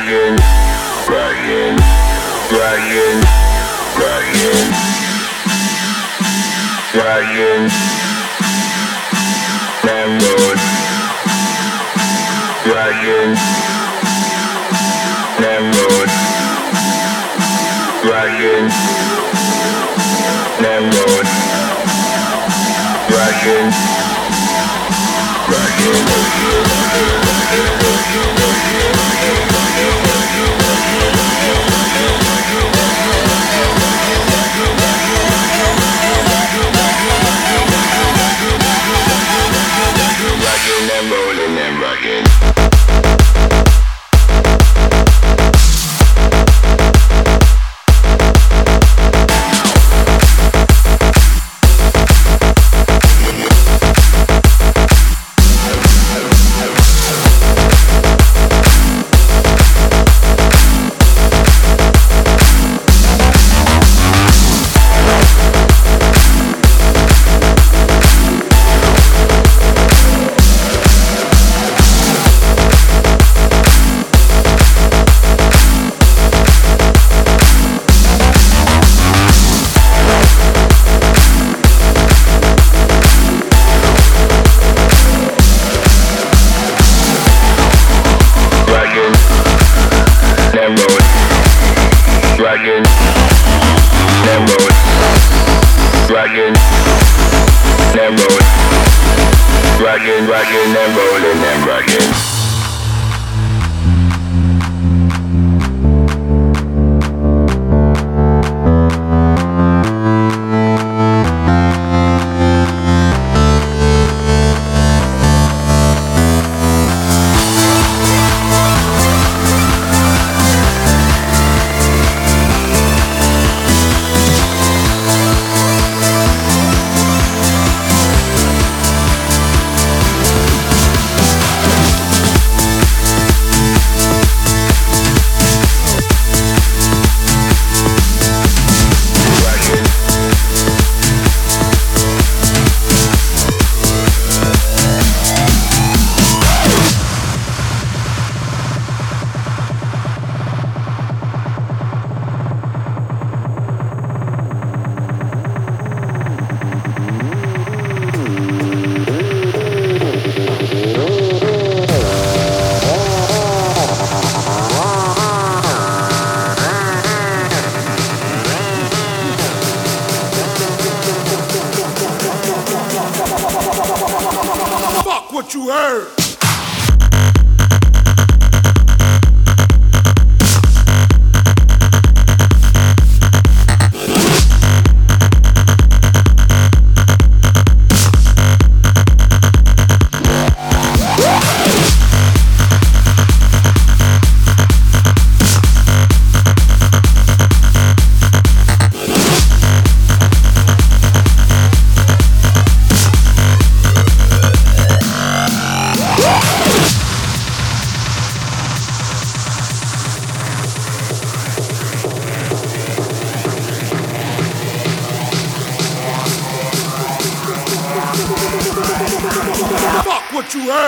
Brian, Brian, Brian, Brian, Brian, Landlord, Brian, Landlord, Brian, Landlord, Brian, Brian, Brian.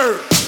word.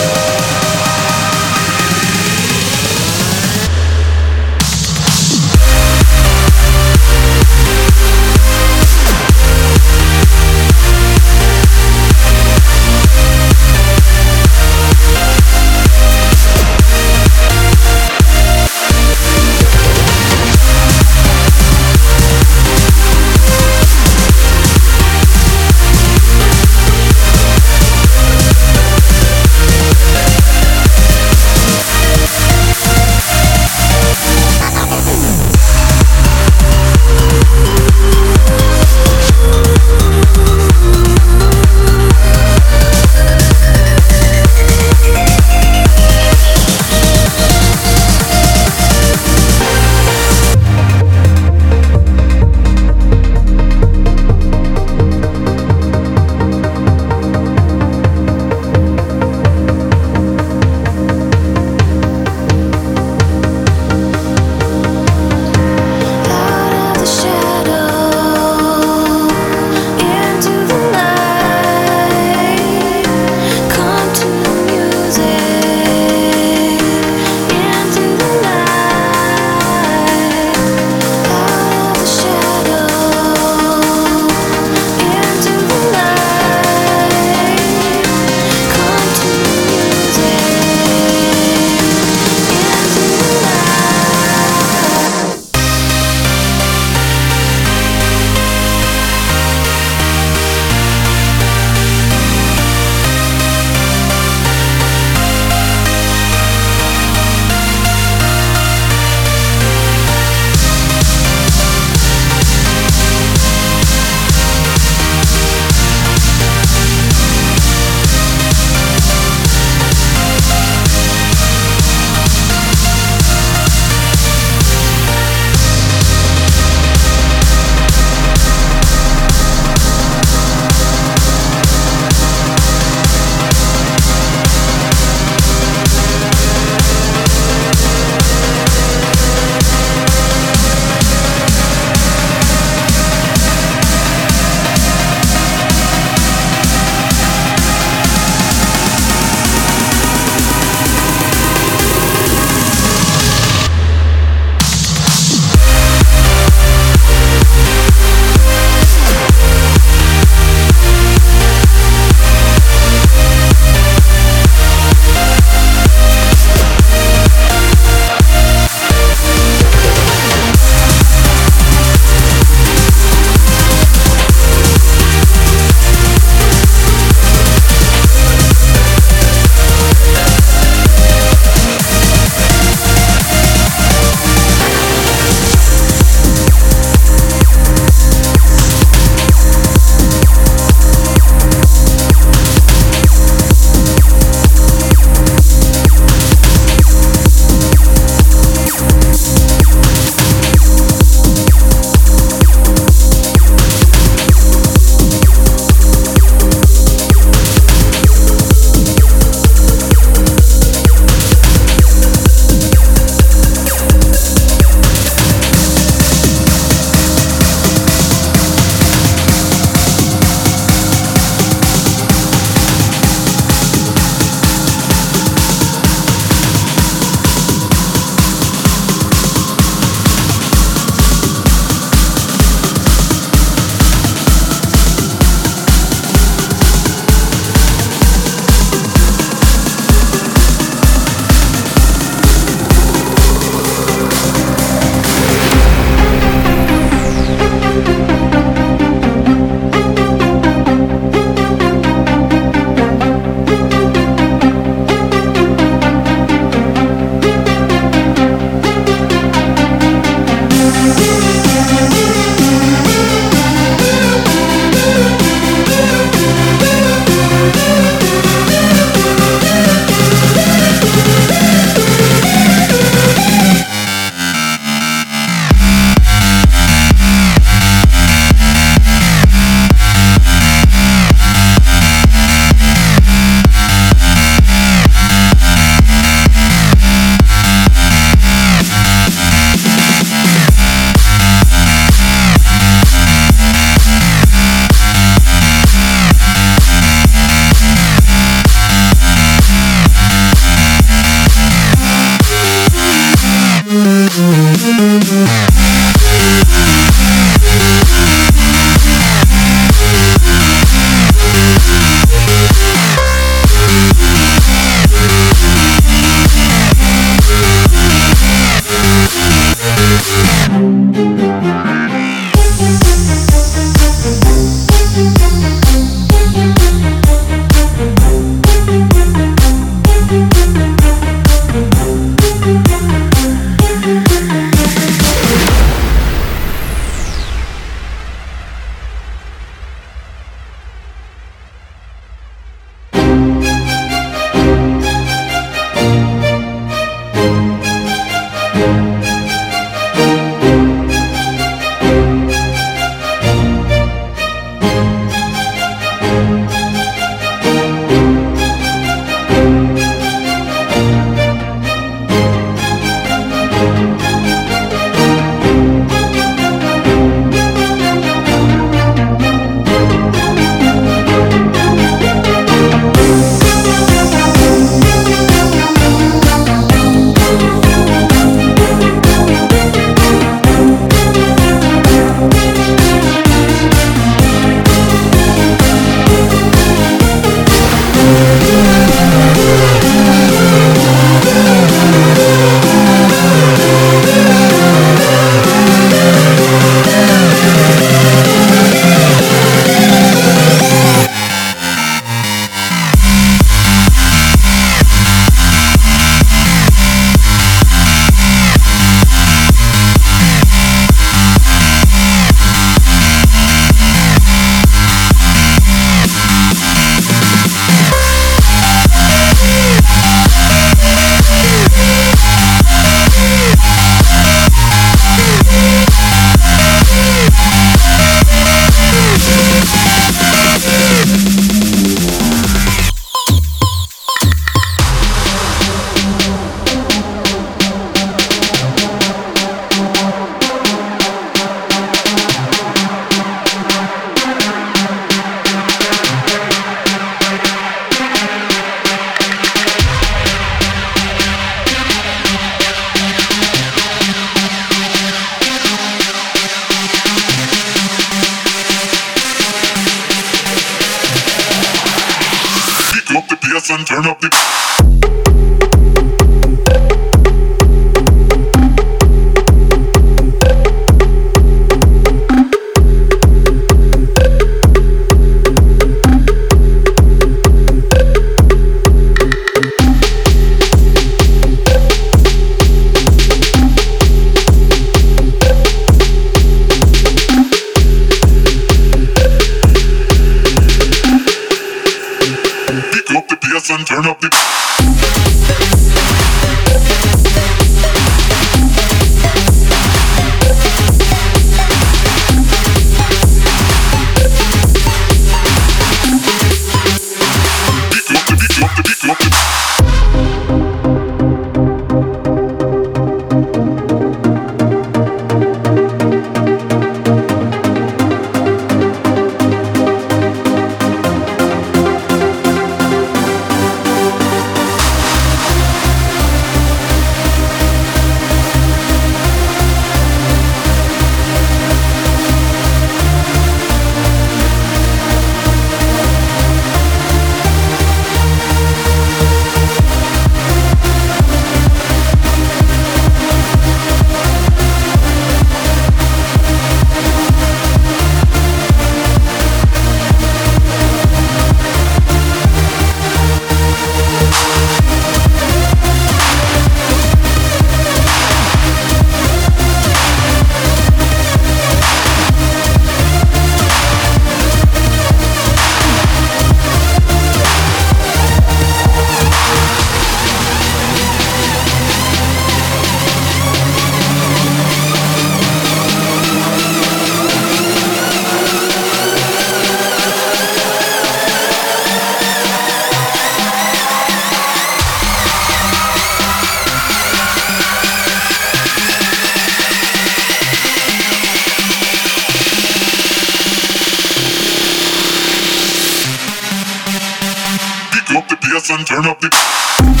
And turn up the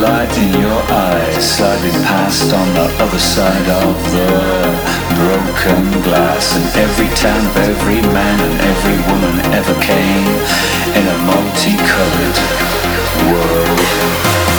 light in your eyes, sliding past on the other side of the broken glass. And every town of every man and every woman ever came in a multicolored world.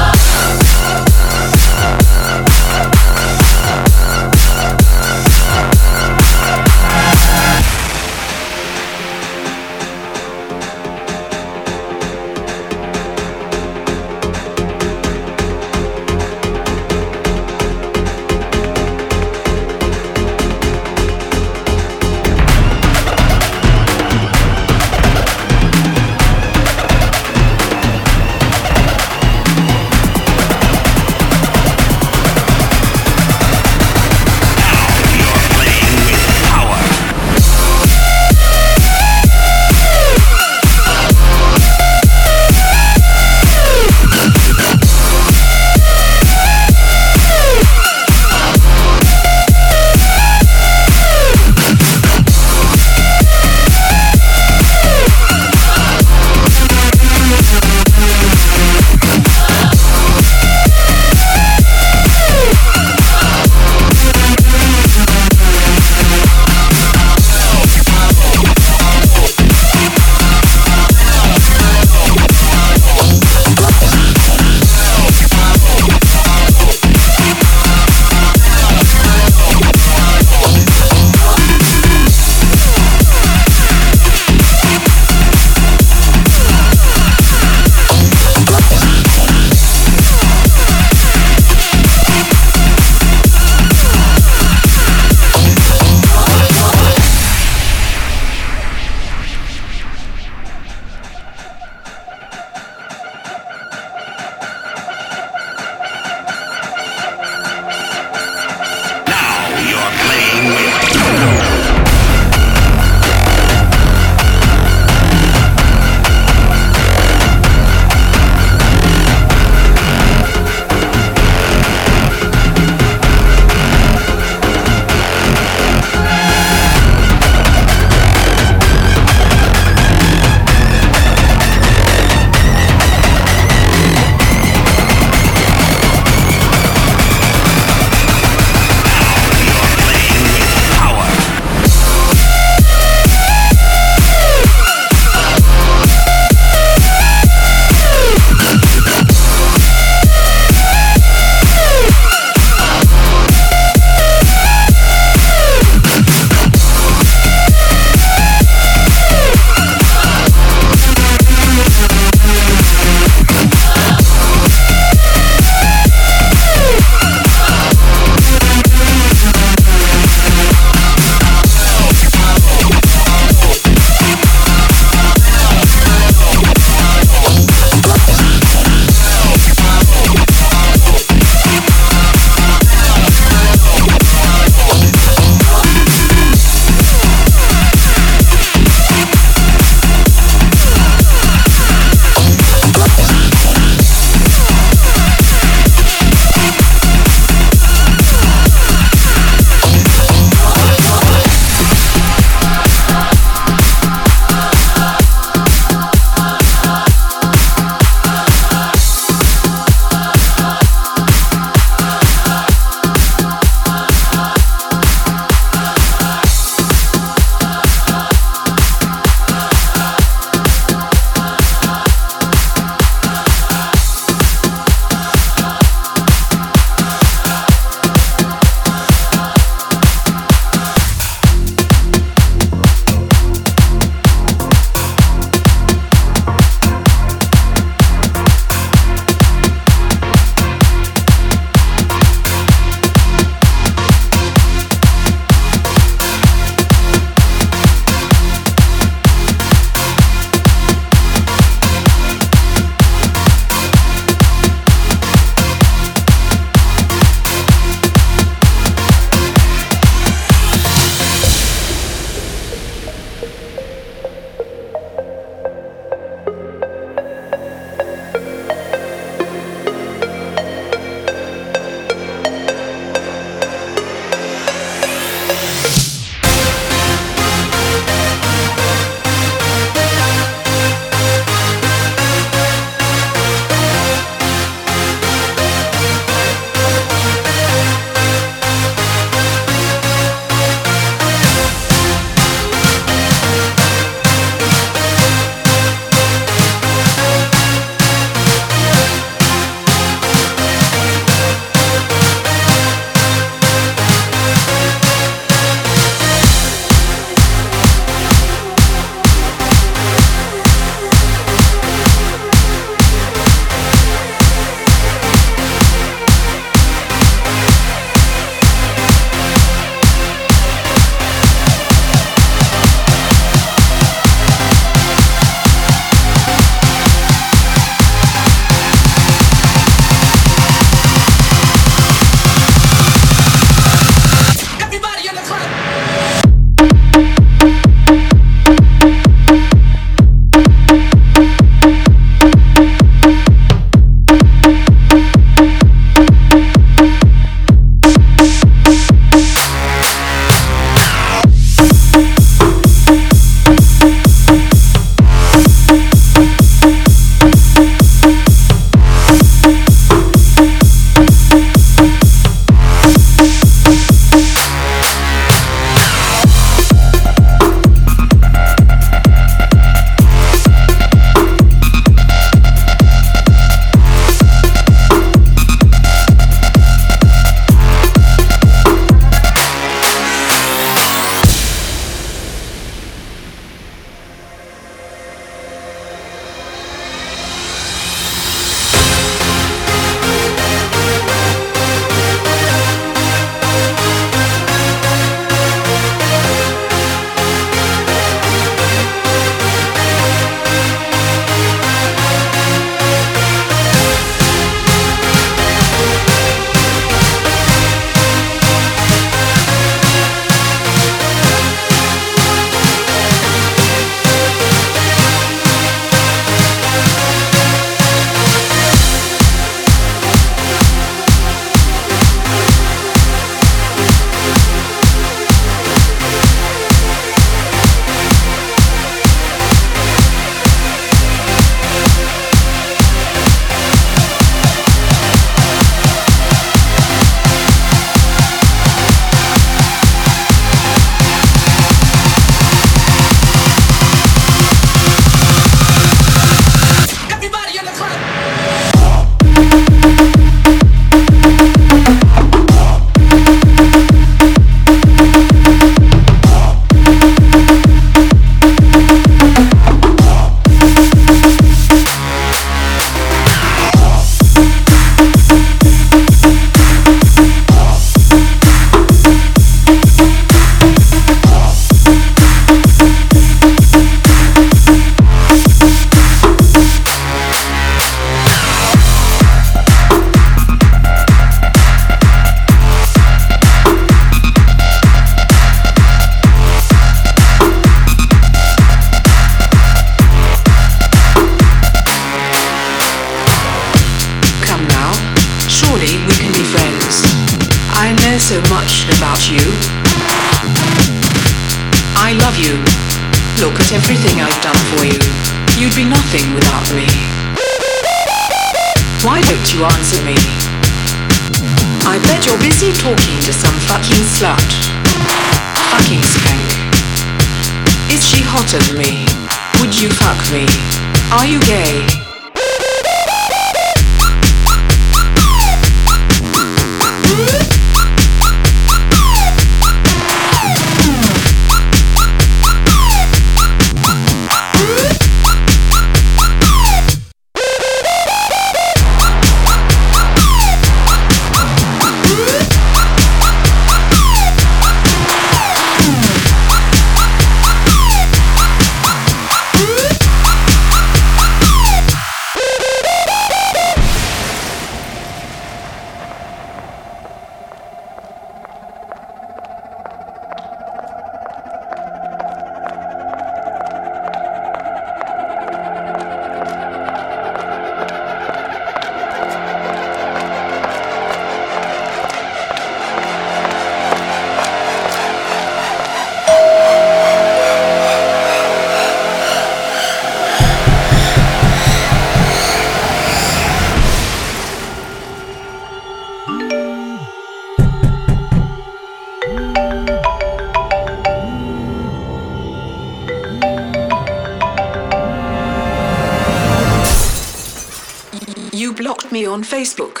Facebook.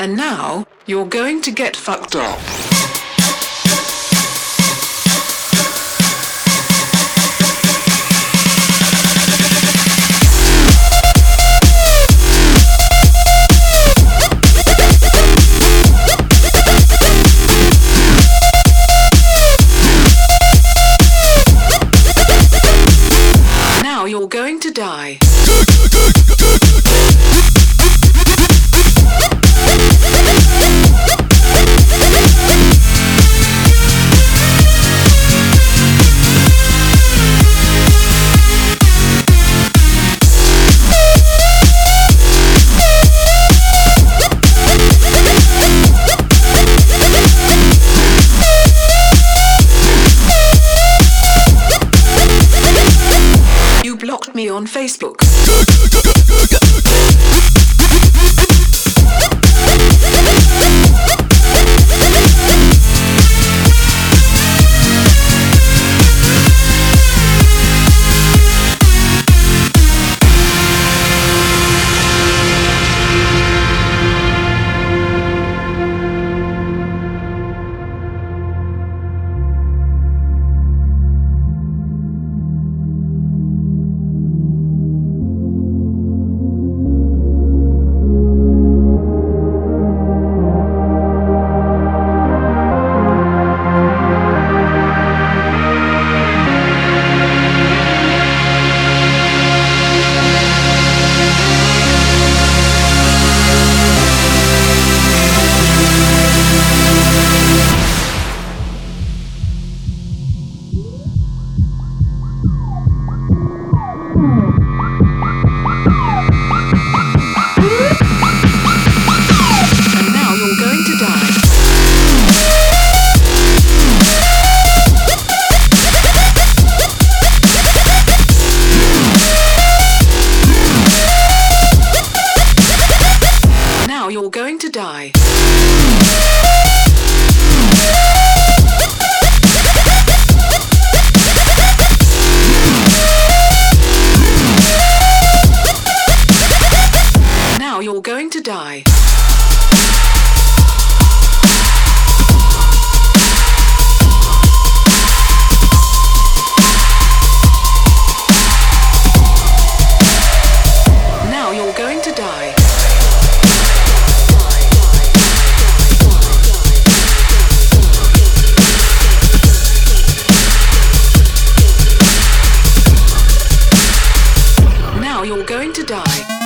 And now you're going to get fucked up. all going to die.